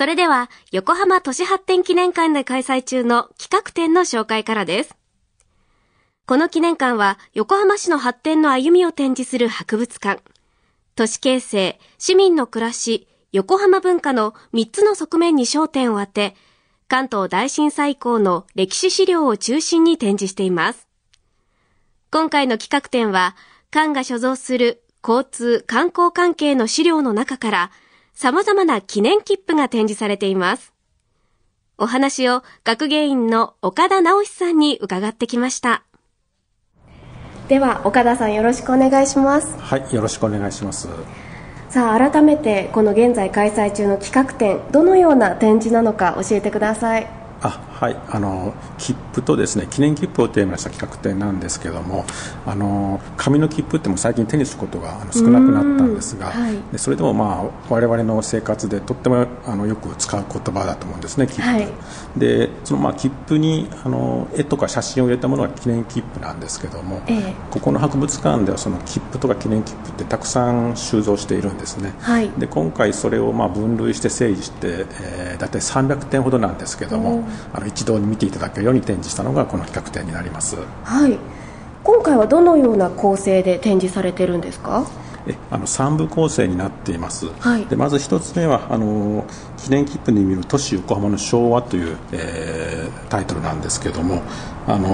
それでは、横浜都市発展記念館で開催中の企画展の紹介からです。この記念館は、横浜市の発展の歩みを展示する博物館。都市形成、市民の暮らし、横浜文化の3つの側面に焦点を当て、関東大震災以降の歴史資料を中心に展示しています。今回の企画展は、館が所蔵する交通、観光関係の資料の中から、様々な記念切符が展示されています。お話を学芸員の岡田直さんに伺ってきました。では岡田さんよろしくお願いしますはいよろしくお願いしますさあ改めてこの現在開催中の企画展どのような展示なのか教えてくださいあはいあの切符とですね記念切符をテーマにした企画展なんですけどもあの紙の切符っても最近手にすることが少なくなったんですが、はい、でそれでもまあ我々の生活でとってもあのよく使う言葉だと思うんですね切符、はい、でそのまあ切符にあの絵とか写真を入れたものが記念切符なんですけども、ええ、ここの博物館ではその切符とか記念切符ってたくさん収蔵しているんですね、はい、で今回それをまあ分類して整理して、えー、大体300点ほどなんですけどもあの一堂に見ていただけるように展示したのがこの企画展になります。はい。今回はどのような構成で展示されてるんですか？えあの3部構成になっています、はい、でまず1つ目はあの記念切符に見る都市横浜の昭和という、えー、タイトルなんですけどもあの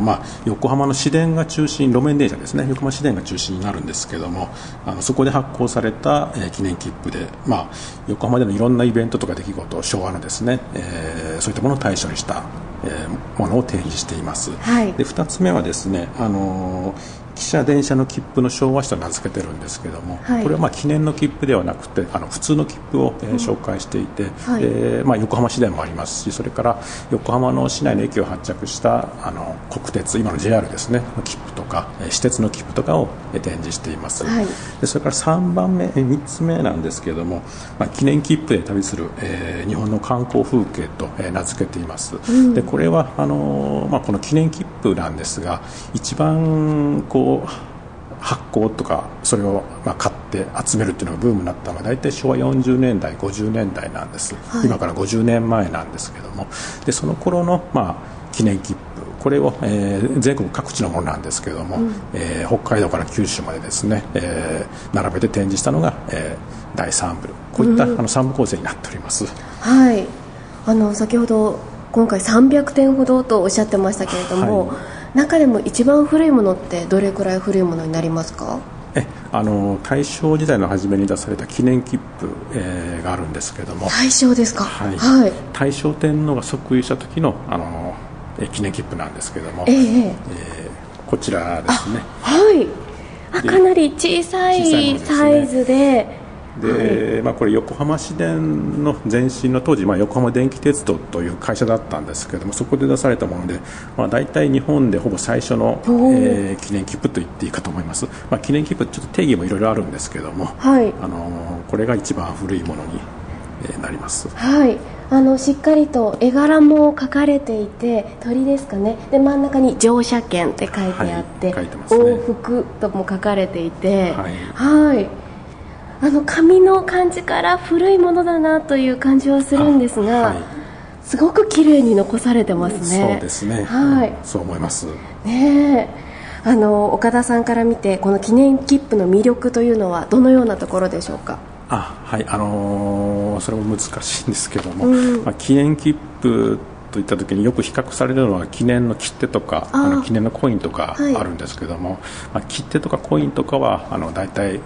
まあ、横浜の市電が中心路面電車ですね。横浜市電が中心になるんですけどもあのそこで発行された、えー、記念切符で、まあ、横浜でのいろんなイベントとか出来事昭和のですね、えー、そういったものを対象にした、えー、ものを展示しています、はい、で2つ目はですね、あのー汽車電車の切符の昭和史と名付けてるんですけども、はい、これはまあ記念の切符ではなくてあの普通の切符を、えー、紹介していて、はい、えー、まあ、横浜市電もありますしそれから横浜の市内の駅を発着したあの国鉄今の JR ですねの切符とか、えー、私鉄の切符とかを、えー、展示しています、はい、でそれから3番目、えー、3つ目なんですけれども、まあ、記念切符で旅する、えー、日本の観光風景と、えー、名付けています、うん、でこれはあのー、まあ、この記念切符なんですが一番こう発行とかそれをまあ買って集めるっていうのがブームになったのは大体昭和40年代50年代なんです、はい、今から50年前なんですけども。でその頃のまあ記念切符。これを、えー、全国各地のものなんですけども、うん、えー、北海道から九州までですね、えー、並べて展示したのが、えー、第3部。こういった、うん、あの3部構成になっております。はい。あの先ほど今回300点ほどとおっしゃってましたけれども、はい中でも一番古いものってどれくらい古いものになりますか？えあの大正時代の初めに出された記念切符、えー、があるんですけども。大正ですか、はい、はい、大正天皇が即位した時のあのえ記念切符なんですけども、えー、えー、こちらですね。はい。あかなり小さいサイズでで、まあ、これ横浜市電の前身の当時、まあ、横浜電気鉄道という会社だったんですけどもそこで出されたもので、まあ、大体日本でほぼ最初の、えー、記念切符と言っていいかと思います、まあ、記念切符ちょっと定義もいろいろあるんですけども、はい、あのこれが一番古いものに、えー、なります。はい。あのしっかりと絵柄も描かれていて鳥ですかね。で真ん中に乗車券って書いてあって、はい。ね、往復とも書かれていてはい、はいあの紙の感じから古いものだなという感じはするんですが、はい、すごく綺麗に残されてますね。そうですね。はい、そう思います。ねあの岡田さんから見てこの記念切符の魅力というのはどのようなところでしょうか？あはい。あのー、それも難しいんですけども、うん、まあ、記念切符といった時によく比較されるのは記念の切手とかあの記念のコインとかあるんですけども、はい、まあ、切手とかコインとかはあの大体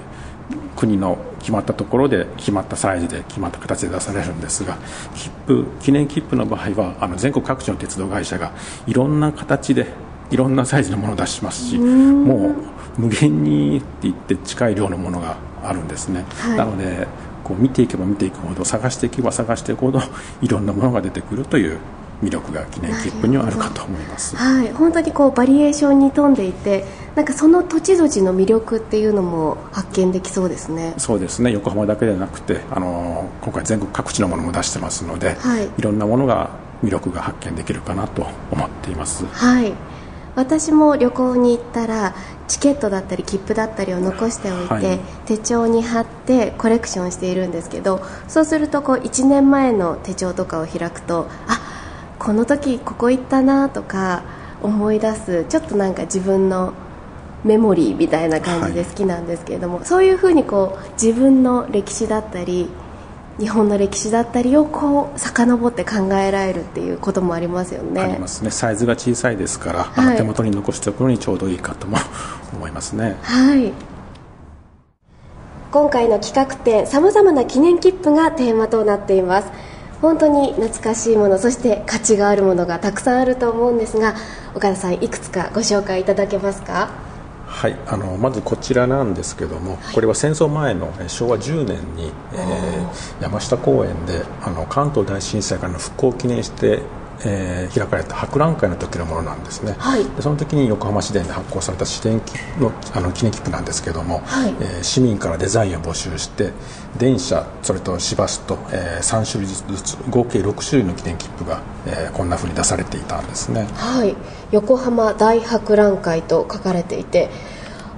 国の決まったところで決まったサイズで決まった形で出されるんですが切符記念切符の場合はあの全国各地の鉄道会社がいろんな形でいろんなサイズのものを出しますしもう無限にって言って近い量のものがあるんですね、はい、なのでこう見ていけば見ていくほど探していけば探していくほどいろんなものが出てくるという魅力が記念切符にはあるかと思います、はい、本当にこうバリエーションに富んでいてなんかその土地土地の魅力っていうのも発見できそうですね。そうですね。横浜だけではなくてあの今回全国各地のものも出してますので、はい、いろんなものが魅力が発見できるかなと思っています。はい。私も旅行に行ったらチケットだったり切符だったりを残しておいて、はい、手帳に貼ってコレクションしているんですけどそうするとこう1年前の手帳とかを開くとあこの時ここ行ったなとか思い出すちょっとなんか自分のメモリーみたいな感じで好きなんですけれども、はい、そういうふうにこう自分の歴史だったり日本の歴史だったりをこう遡って考えられるっていうこともありますよね。ありますね。サイズが小さいですから、はい、手元に残しておくのにちょうどいいかとも思いますね。はい。今回の企画展さまざまな記念切符がテーマとなっています本当に懐かしいものそして価値があるものがたくさんあると思うんですが岡田さんいくつかご紹介いただけますか？はいあのまずこちらなんですけども、はい、これは戦争前の昭和10年に、えー、山下公園であの関東大震災からの復興を記念してえー、開かれた博覧会の時のものなんですね、はい、でその時に横浜市電で発行された市電のあの記念切符なんですけども、はい、えー、市民からデザインを募集して電車それと市バスと、えー、3種類ずつ合計6種類の記念切符が、えー、こんなふうに出されていたんですね。はい。横浜大博覧会と書かれていて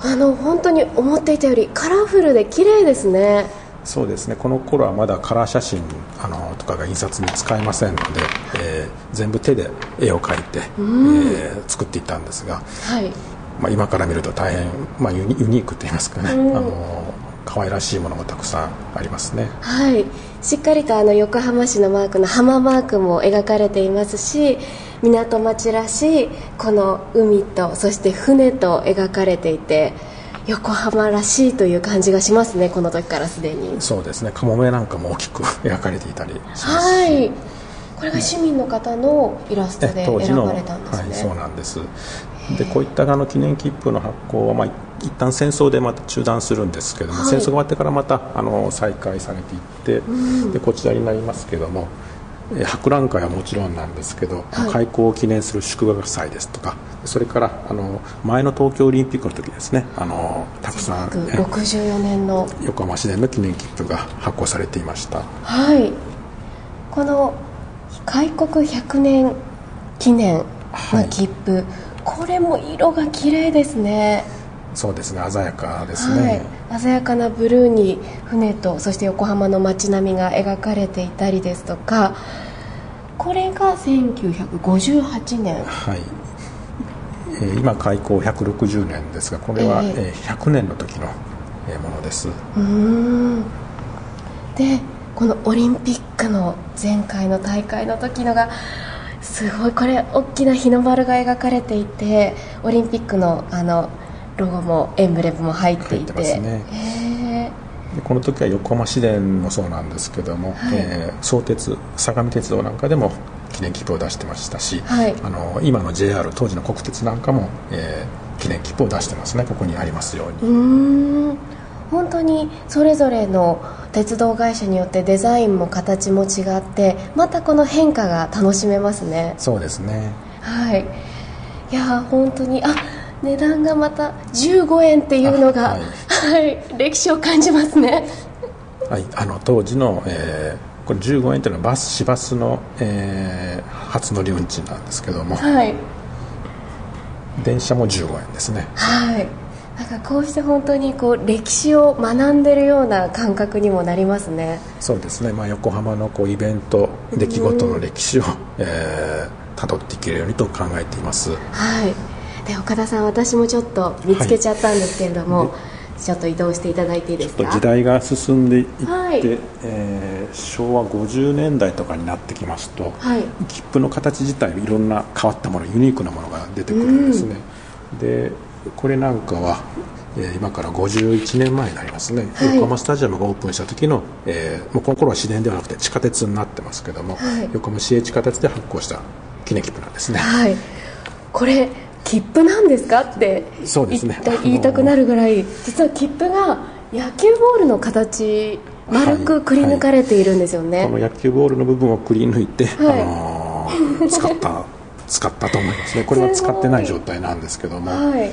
あの本当に思っていたよりカラフルで綺麗ですねそうですね。この頃はまだカラー写真あのとかが印刷に使えませんので、えー、全部手で絵を描いて、うん、えー、作っていったんですが、はい。まあ、今から見ると大変、まあ、ユニークといいますかね、うん、あの可愛らしいものもたくさんありますね。はい。しっかりとあの横浜市のマークの浜マークも描かれていますし港町らしいこの海とそして船と描かれていて横浜らしいという感じがしますねこの時からすでに。そうですねかもめなんかも大きく描かれていたりしますはい。これが市民の方のイラストで選ばれたんですね、はい、そうなんです。でこういったあの記念切符の発行は、まあ、一旦戦争でまた中断するんですけども、はい、戦争が終わってからまたあの再開されていって、うん、でこちらになりますけども博覧会はもちろんなんですけど、はい、開港を記念する祝賀祭ですとかそれからあの前の東京オリンピックの時ですね。あのたくさん64年の横浜市電の記念切符が発行されていました。はい。この開国100年記念の切符、はい、これも色が綺麗ですね。そうですね。鮮やかですね、はい、鮮やかなブルーに船とそして横浜の街並みが描かれていたりですとかこれが1958年。はい、えー、今開港160年ですがこれは、えー、100年の時のものです。うん。でこのオリンピックの前回の大会の時のがすごいこれ大きな日の丸が描かれていてオリンピックのあのロゴもエンブレムも入っていて。ますね。でこの時は横浜市電もそうなんですけども、はい、えー、相鉄相模鉄道なんかでも記念切符を出してましたし、はい、あの今の JR 当時の国鉄なんかも、えー、記念切符を出してますね。ここにありますように。本当にそれぞれの鉄道会社によってデザインも形も違ってまたこの変化が楽しめますね。そうですね。はい。いや本当にあ値段がまた15円っていうのが、はい、はい、歴史を感じますね。はい、あの当時の、えー、これ15円というのはバス市バスの、えー、初乗り運賃なんですけども、はい、電車も15円ですね。はいなんかこうして本当にこう歴史を学んでるような感覚にもなりますね。そうですね。まあ横浜のこうイベント出来事の歴史を、えー、辿っていけるようにと考えています。はい。で岡田さん私もちょっと見つけちゃったんですけれども、はい、ちょっと移動していただいていいですか？時代が進んでいって、はい、えー、昭和50年代とかになってきますと、はい、切符の形自体いろんな変わったものユニークなものが出てくるんですね、うん、でこれなんかはえ今から51年前になりますね、はい、横浜スタジアムがオープンした時の、えー、もうこの頃は市電ではなくて地下鉄になってますけども、はい、横浜市営地下鉄で発行した記念切符なんですね、はい、これ切符なんですかってそうですね。言いたくなるぐらい実は切符が野球ボールの形丸くくり抜かれているんですよね、はいはい、この野球ボールの部分をくり抜いて、はい、あのー、使った使ったと思いますね。これは使ってない状態なんですけども、はい、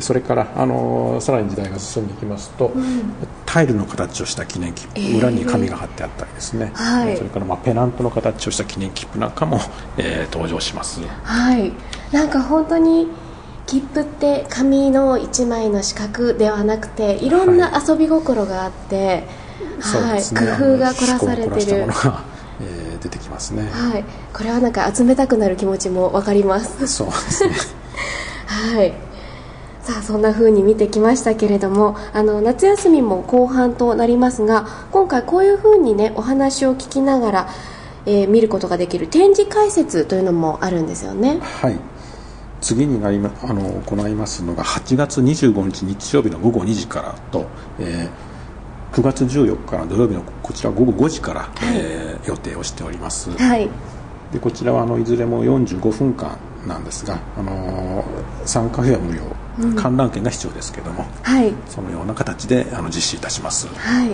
それから、あのー、さらに時代が進んでいきますと、うん、タイルの形をした記念切符、えー、裏に紙が貼ってあったりですね、はい、それから、まあ、ペナントの形をした記念切符なんかも、えー、登場します。はいなんか本当に切符って紙の1枚の四角ではなくていろんな遊び心があって、はい、ね、工夫が凝らされてる。えー、出てきますね。はい、これはなんか集めたくなる気持ちもわかります。そうですね。はい。さあそんな風に見てきましたけれどもあの夏休みも後半となりますが今回こういう風にねお話を聞きながら、えー、見ることができる展示解説というのもあるんですよね。はい。次になりまあの行いますのが8月25日日曜日の午後2時からと、えー、9月14日の土曜日のこちら午後5時から、はい、えー、予定をしております、はい、でこちらはあのいずれも45分間なんですが、あの参加費は無料、うん、観覧券が必要ですけども、はい、そのような形であの実施いたします。はい。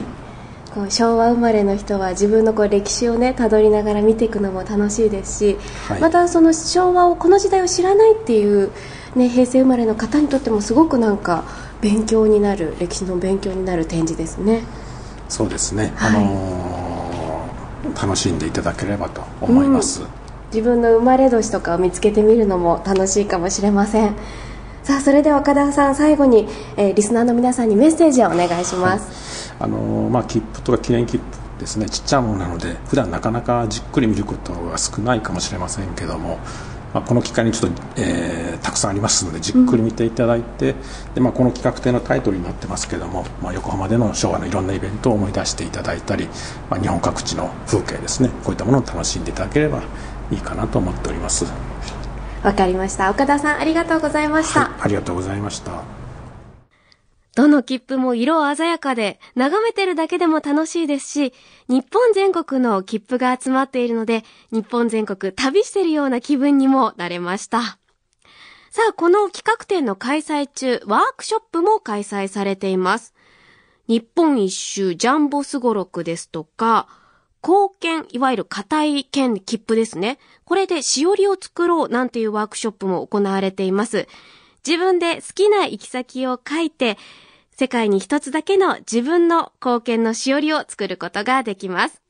こう昭和生まれの人は自分のこう歴史をねたどりながら見ていくのも楽しいですし、はい、またその昭和をこの時代を知らないっていう、ね、平成生まれの方にとってもすごくなんか勉強になる歴史の勉強になる展示ですね。そうですね、はい、あのー、楽しんでいただければと思います、うん、自分の生まれ年とかを見つけてみるのも楽しいかもしれませんさあそれでは岡田さん最後に、えー、リスナーの皆さんにメッセージをお願いします、はい。あのまあ、切符とか記念切符ですね。ちっちゃいものなので普段なかなかじっくり見ることが少ないかもしれませんけども、まあ、この機会にちょっと、えー、たくさんありますのでじっくり見ていただいて、うん、でまあ、この企画展のタイトルになってますけども、まあ、横浜での昭和のいろんなイベントを思い出していただいたり、まあ、日本各地の風景ですね。こういったものを楽しんでいただければいいかなと思っております。わかりました岡田さんありがとうございました、はい、ありがとうございましたどの切符も色鮮やかで、眺めてるだけでも楽しいですし、日本全国の切符が集まっているので、日本全国旅してるような気分にもなれました。さあ、この企画展の開催中、ワークショップも開催されています。日本一周ジャンボスゴロクですとか、貢献、いわゆる硬い剣切符ですね。これでしおりを作ろうなんていうワークショップも行われています。自分で好きな行き先を書いて、世界に一つだけの自分の貢献のしおりを作ることができます。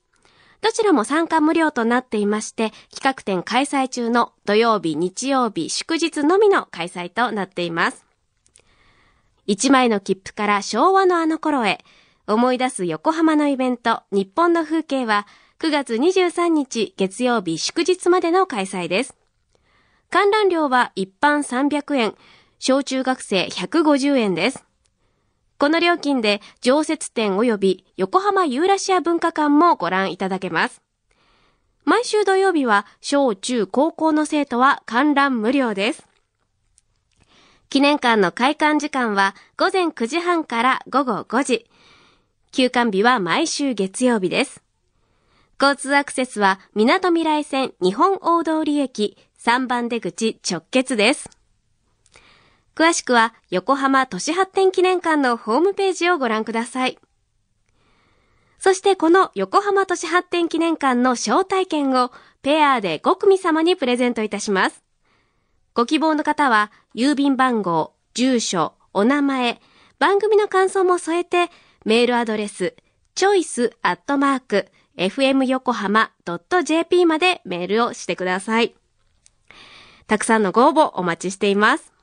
どちらも参加無料となっていまして、企画展開催中の土曜日、日曜日、祝日のみの開催となっています。一枚の切符から昭和のあの頃へ、思い出す横浜のイベント、日本の風景は、9月23日月曜日祝日までの開催です。観覧料は一般300円、小中学生150円です。この料金で常設展及び横浜ユーラシア文化館もご覧いただけます。毎週土曜日は小中高校の生徒は観覧無料です。記念館の開館時間は午前9時半から午後5時。休館日は毎週月曜日です。交通アクセスは港未来線日本大通駅3番出口直結です。詳しくは横浜都市発展記念館のホームページをご覧ください。そしてこの横浜都市発展記念館の招待券をペアで5組様にプレゼントいたします。ご希望の方は郵便番号、住所、お名前、番組の感想も添えてメールアドレス choice.fmyokohama.jp までメールをしてください。たくさんのご応募お待ちしています。